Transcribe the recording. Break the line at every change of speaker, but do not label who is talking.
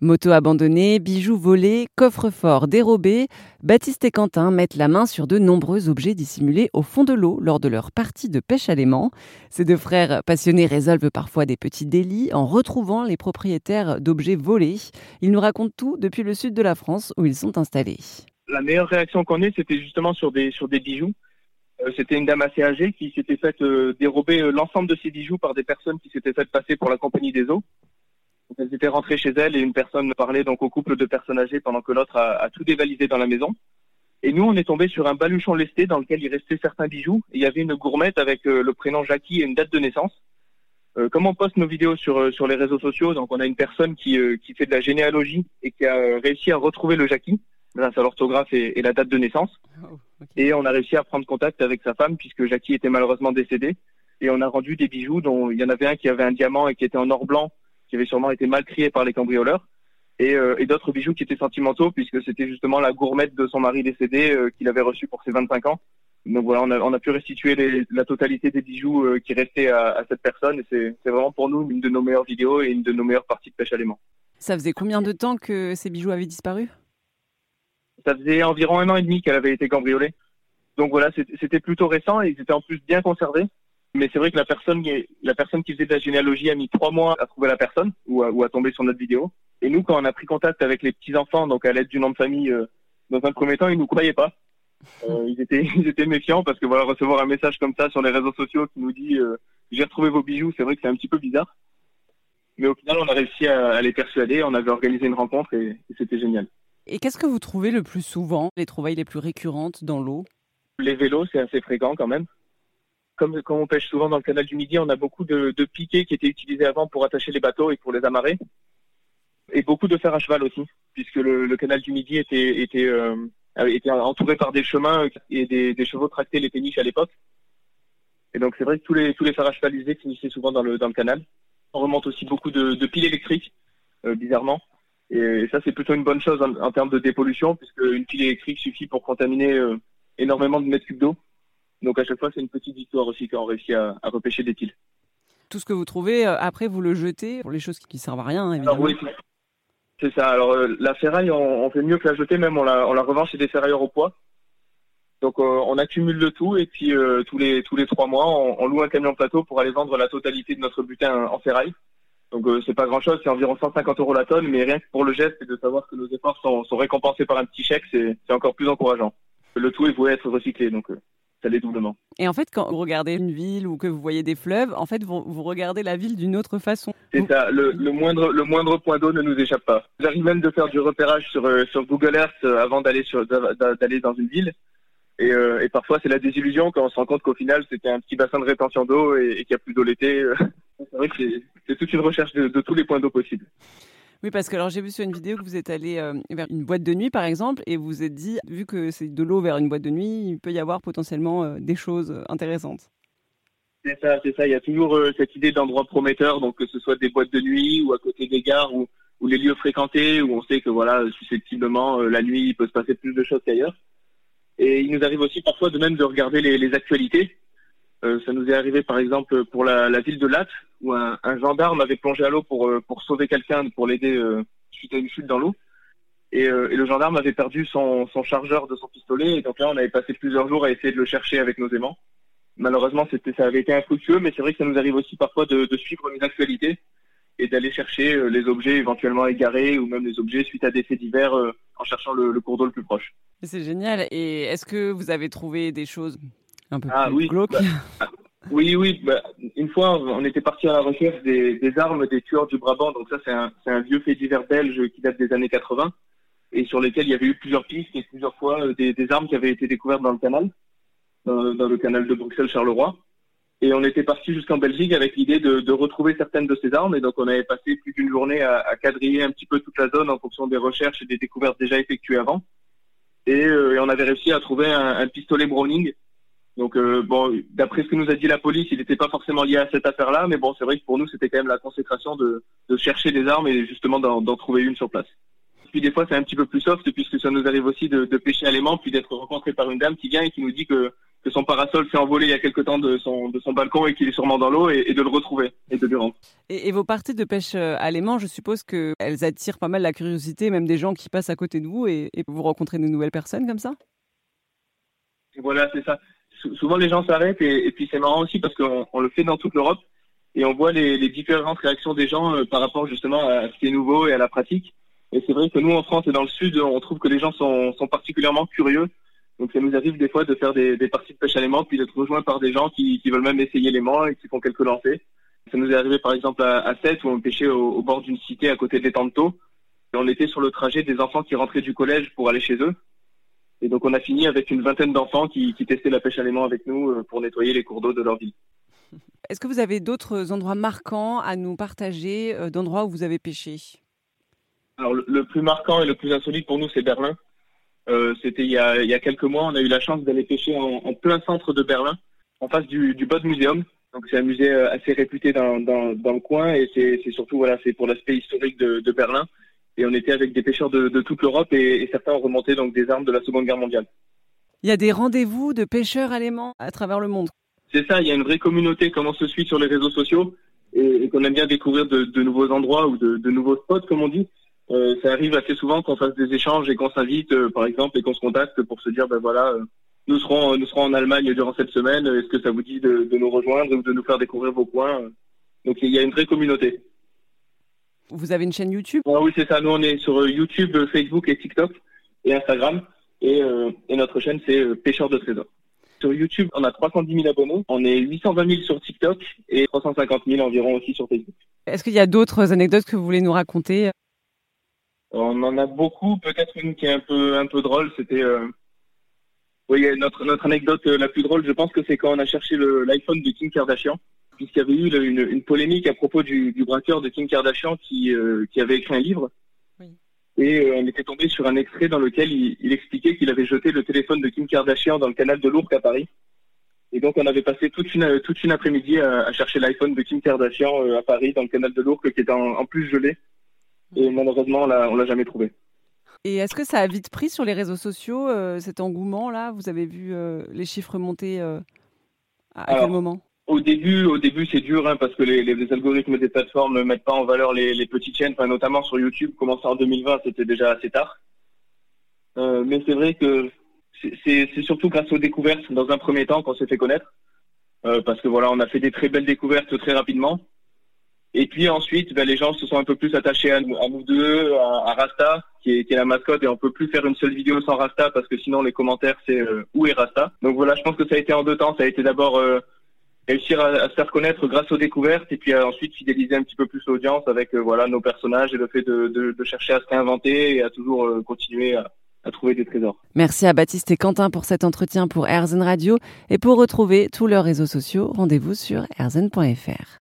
Motos abandonnées, bijoux volés, coffres-forts dérobés, Baptiste et Quentin mettent la main sur de nombreux objets dissimulés au fond de l'eau lors de leur partie de pêche à l'aimant. Ces deux frères passionnés résolvent parfois des petits délits en retrouvant les propriétaires d'objets volés. Ils nous racontent tout depuis le sud de la France où ils sont installés.
La meilleure réaction qu'on ait, c'était justement sur des, sur des bijoux. Euh, c'était une dame assez âgée qui s'était faite euh, dérober euh, l'ensemble de ses bijoux par des personnes qui s'étaient faites passer pour la compagnie des eaux. Donc, elles étaient rentrées chez elle et une personne parlait donc au couple de personnes âgées pendant que l'autre a, a tout dévalisé dans la maison. Et nous, on est tombé sur un baluchon lesté dans lequel il restait certains bijoux. Et il y avait une gourmette avec le prénom Jackie et une date de naissance. Euh, comme on poste nos vidéos sur, sur les réseaux sociaux, donc on a une personne qui, qui fait de la généalogie et qui a réussi à retrouver le Jackie grâce à l'orthographe et, et, la date de naissance. Oh, okay. Et on a réussi à prendre contact avec sa femme puisque Jackie était malheureusement décédée. Et on a rendu des bijoux dont il y en avait un qui avait un diamant et qui était en or blanc, qui avait sûrement été mal crié par les cambrioleurs. Et, euh, et d'autres bijoux qui étaient sentimentaux puisque c'était justement la gourmette de son mari décédé euh, qu'il avait reçu pour ses 25 ans. Donc voilà, on a, on a pu restituer les, la totalité des bijoux euh, qui restaient à, à cette personne. Et c'est vraiment pour nous une de nos meilleures vidéos et une de nos meilleures parties de pêche à l'aimant.
Ça faisait combien de temps que ces bijoux avaient disparu?
Ça faisait environ un an et demi qu'elle avait été cambriolée. Donc voilà, c'était plutôt récent et ils étaient en plus bien conservés. Mais c'est vrai que la personne, la personne qui faisait de la généalogie a mis trois mois à trouver la personne ou à, ou à tomber sur notre vidéo. Et nous, quand on a pris contact avec les petits enfants, donc à l'aide du nom de famille, euh, dans un premier temps, ils nous croyaient pas. Euh, ils étaient, ils étaient méfiants parce que voilà, recevoir un message comme ça sur les réseaux sociaux qui nous dit euh, j'ai retrouvé vos bijoux, c'est vrai que c'est un petit peu bizarre. Mais au final, on a réussi à, à les persuader. On avait organisé une rencontre et, et c'était génial.
Et qu'est-ce que vous trouvez le plus souvent, les trouvailles les plus récurrentes dans l'eau?
Les vélos, c'est assez fréquent quand même. Comme quand on pêche souvent dans le canal du Midi, on a beaucoup de, de, piquets qui étaient utilisés avant pour attacher les bateaux et pour les amarrer. Et beaucoup de fer à cheval aussi, puisque le, le canal du Midi était, était, euh, était entouré par des chemins et des, des chevaux tractaient les péniches à l'époque. Et donc c'est vrai que tous les, tous les fers à cheval usés finissaient souvent dans le, dans le canal. On remonte aussi beaucoup de, de piles électriques, euh, bizarrement. Et ça, c'est plutôt une bonne chose en, en, termes de dépollution, puisque une pile électrique suffit pour contaminer euh, énormément de mètres cubes d'eau. Donc à chaque fois, c'est une petite victoire aussi quand on réussit à, à, repêcher des piles.
Tout ce que vous trouvez, euh, après, vous le jetez pour les choses qui ne servent à rien, évidemment.
Alors, oui, c'est ça. Alors euh, la ferraille, on, on, fait mieux que la jeter, même on la, on la revend chez des ferrailleurs au poids. Donc on accumule le tout et puis tous les tous les trois mois, on, on loue un camion plateau pour aller vendre la totalité de notre butin en ferraille. Donc euh, c'est pas grand chose, c'est environ 150 euros la tonne, mais rien que pour le geste et de savoir que nos efforts sont, sont récompensés par un petit chèque, c'est encore plus encourageant. Le tout est voué être recyclé, donc euh, ça l'est doublement.
Et en fait, quand vous regardez une ville ou que vous voyez des fleuves, en fait, vous, vous regardez la ville d'une autre façon.
C'est ça, le, le, moindre, le moindre point d'eau ne nous échappe pas. J'arrive même de faire du repérage sur, euh, sur Google Earth avant d'aller d'aller dans une ville. Et, euh, et parfois, c'est la désillusion quand on se rend compte qu'au final, c'était un petit bassin de rétention d'eau et, et qu'il n'y a plus d'eau l'été. c'est vrai que c'est toute une recherche de, de tous les points d'eau possibles.
Oui, parce que alors j'ai vu sur une vidéo que vous êtes allé euh, vers une boîte de nuit, par exemple, et vous vous êtes dit, vu que c'est de l'eau vers une boîte de nuit, il peut y avoir potentiellement euh, des choses intéressantes.
C'est ça, c'est ça. Il y a toujours euh, cette idée d'endroit prometteur, donc que ce soit des boîtes de nuit ou à côté des gares ou, les lieux fréquentés où on sait que voilà, susceptiblement, la nuit, il peut se passer plus de choses qu'ailleurs. Et il nous arrive aussi parfois de même de regarder les actualités. Euh, ça nous est arrivé par exemple pour la, ville de Latte, où un, gendarme avait plongé à l'eau pour, pour sauver quelqu'un, pour l'aider euh, suite à une chute dans l'eau. Et, euh, le gendarme avait perdu son, chargeur de son pistolet. Et donc là, on avait passé plusieurs jours à essayer de le chercher avec nos aimants. Malheureusement, ça avait été infructueux, mais c'est vrai que ça nous arrive aussi parfois de, suivre les actualités et d'aller chercher les objets éventuellement égarés ou même les objets suite à des faits divers en cherchant le cours d'eau le plus proche.
C'est génial. Et est-ce que vous avez trouvé des choses un peu
ah,
plus
oui, bah, Oui, oui. Bah, une fois, on était parti à la recherche des, des, armes des tueurs du Brabant. Donc ça, c'est un, un, vieux fait divers belge qui date des années 80 et sur lesquels il y avait eu plusieurs pistes et plusieurs fois des, des armes qui avaient été découvertes dans le canal, dans, dans le canal de Bruxelles-Charleroi. Et on était parti jusqu'en Belgique avec l'idée de, de, retrouver certaines de ces armes. Et donc, on avait passé plus d'une journée à, à, quadriller un petit peu toute la zone en fonction des recherches et des découvertes déjà effectuées avant. Et, euh, et on avait réussi à trouver un, un pistolet Browning. Donc, euh, bon, d'après ce que nous a dit la police, il n'était pas forcément lié à cette affaire-là. Mais bon, c'est vrai que pour nous, c'était quand même la consécration de, de chercher des armes et justement d'en trouver une sur place. Puis des fois, c'est un petit peu plus soft puisque ça nous arrive aussi de, de pêcher à l'aimant, puis d'être rencontré par une dame qui vient et qui nous dit que que son parasol s'est envolé il y a quelque temps de son, de son balcon et qu'il est sûrement dans l'eau et, de le retrouver et de lui rendre.
Et, vos parties de pêche euh, à l'aimant, je suppose qu'elles attirent pas mal la curiosité, même des gens qui passent à côté de vous et, vous rencontrez de nouvelles personnes comme ça?
Voilà, c'est ça. Souvent les gens s'arrêtent et, puis c'est marrant aussi parce qu'on le fait dans toute l'Europe et on voit les, différentes réactions des gens euh, par rapport justement à ce qui est nouveau et à la pratique. Et c'est vrai que nous en France et dans le Sud, on trouve que les gens sont, particulièrement curieux donc ça nous arrive des fois de faire des, parties de pêche à l'aimant, puis d'être rejoints par des gens qui, veulent même essayer l'aimant et qui font quelques lancers. Ça nous est arrivé par exemple à, à Sète où on pêchait au, bord d'une cité à côté des Tantos. Et on était sur le trajet des enfants qui rentraient du collège pour aller chez eux. Et donc on a fini avec une vingtaine d'enfants qui, qui testaient la pêche à l'aimant avec nous euh, pour nettoyer les cours d'eau de leur ville.
Est-ce que vous avez d'autres endroits marquants à nous partager, euh, d'endroits où vous avez pêché?
Alors le, plus marquant et le plus insolite pour nous, c'est Berlin. Euh, c'était il, y a quelques mois. On a eu la chance d'aller pêcher en, plein centre de Berlin, en face du, du Bode Museum. Donc c'est un musée assez réputé dans, dans, dans le coin et c'est surtout voilà c'est pour l'aspect historique de, de, Berlin. Et on était avec des pêcheurs de, de toute l'Europe et, et, certains ont remonté donc des armes de la Seconde Guerre mondiale.
Il y a des rendez-vous de pêcheurs allemands à travers le monde.
C'est ça, il y a une vraie communauté comme on se suit sur les réseaux sociaux et, et qu'on aime bien découvrir de, de, nouveaux endroits ou de, de nouveaux spots comme on dit. Euh, ça arrive assez souvent qu'on fasse des échanges et qu'on s'invite, euh, par exemple, et qu'on se contacte pour se dire, ben voilà, euh, nous serons, nous serons en Allemagne durant cette semaine. Est-ce que ça vous dit de, nous rejoindre ou de nous faire découvrir vos coins Donc il y a une vraie communauté.
Vous avez une chaîne YouTube?
Ah Oui, c'est ça. Nous, on est sur YouTube, Facebook et TikTok et Instagram. Et, et notre chaîne, c'est Pêcheur de Trésors. Sur YouTube, on a 310 000 abonnés. On est 820 000 sur TikTok et 350 000 environ aussi sur Facebook.
Est-ce qu'il y a d'autres anecdotes que vous voulez nous raconter?
On en a beaucoup. Peut-être une qui est un peu un peu drôle. C'était euh... oui notre notre anecdote euh, la plus drôle. Je pense que c'est quand on a cherché l'iPhone de Kim Kardashian, puisqu'il y avait eu une, une, polémique à propos du, du braqueur de Kim Kardashian qui euh, qui avait écrit un livre. Oui. Et euh, on était tombé sur un extrait dans lequel il, il expliquait qu'il avait jeté le téléphone de Kim Kardashian dans le canal de l'Ourcq à Paris. Et donc on avait passé toute une toute une après-midi à, à, chercher l'iPhone de Kim Kardashian à Paris dans le canal de l'Ourcq qui était en, en plus gelé. Et malheureusement, on l'a, l'a jamais trouvé.
Et est-ce que ça a vite pris sur les réseaux sociaux, euh, cet engouement-là? Vous avez vu euh, les chiffres monter euh, à, quel moment?
Au début, au début, c'est dur hein, parce que les, les, algorithmes des plateformes ne mettent pas en valeur les, les petites chaînes, enfin, notamment sur YouTube. Commencer en 2020, c'était déjà assez tard. mais c'est vrai que c'est, surtout grâce aux découvertes dans un premier temps qu'on s'est fait connaître, parce que voilà, on a fait des très belles découvertes très rapidement. Et puis ensuite, ben, les gens se sont un peu plus attachés à nous, à nous deux, à, Rasta, qui est, qui est, la mascotte, et on peut plus faire une seule vidéo sans Rasta parce que sinon les commentaires c'est euh, où est Rasta? Donc voilà, je pense que ça a été en deux temps. Ça a été d'abord euh, réussir à, se faire connaître grâce aux découvertes, et puis euh, ensuite fidéliser un petit peu plus l'audience avec voilà nos personnages et le fait de, de, de chercher à se réinventer et à toujours continuer à, à trouver des trésors.
Merci à Baptiste et Quentin pour cet entretien pour Airzen Radio. Et pour retrouver tous leurs réseaux sociaux, rendez-vous sur airzen.fr.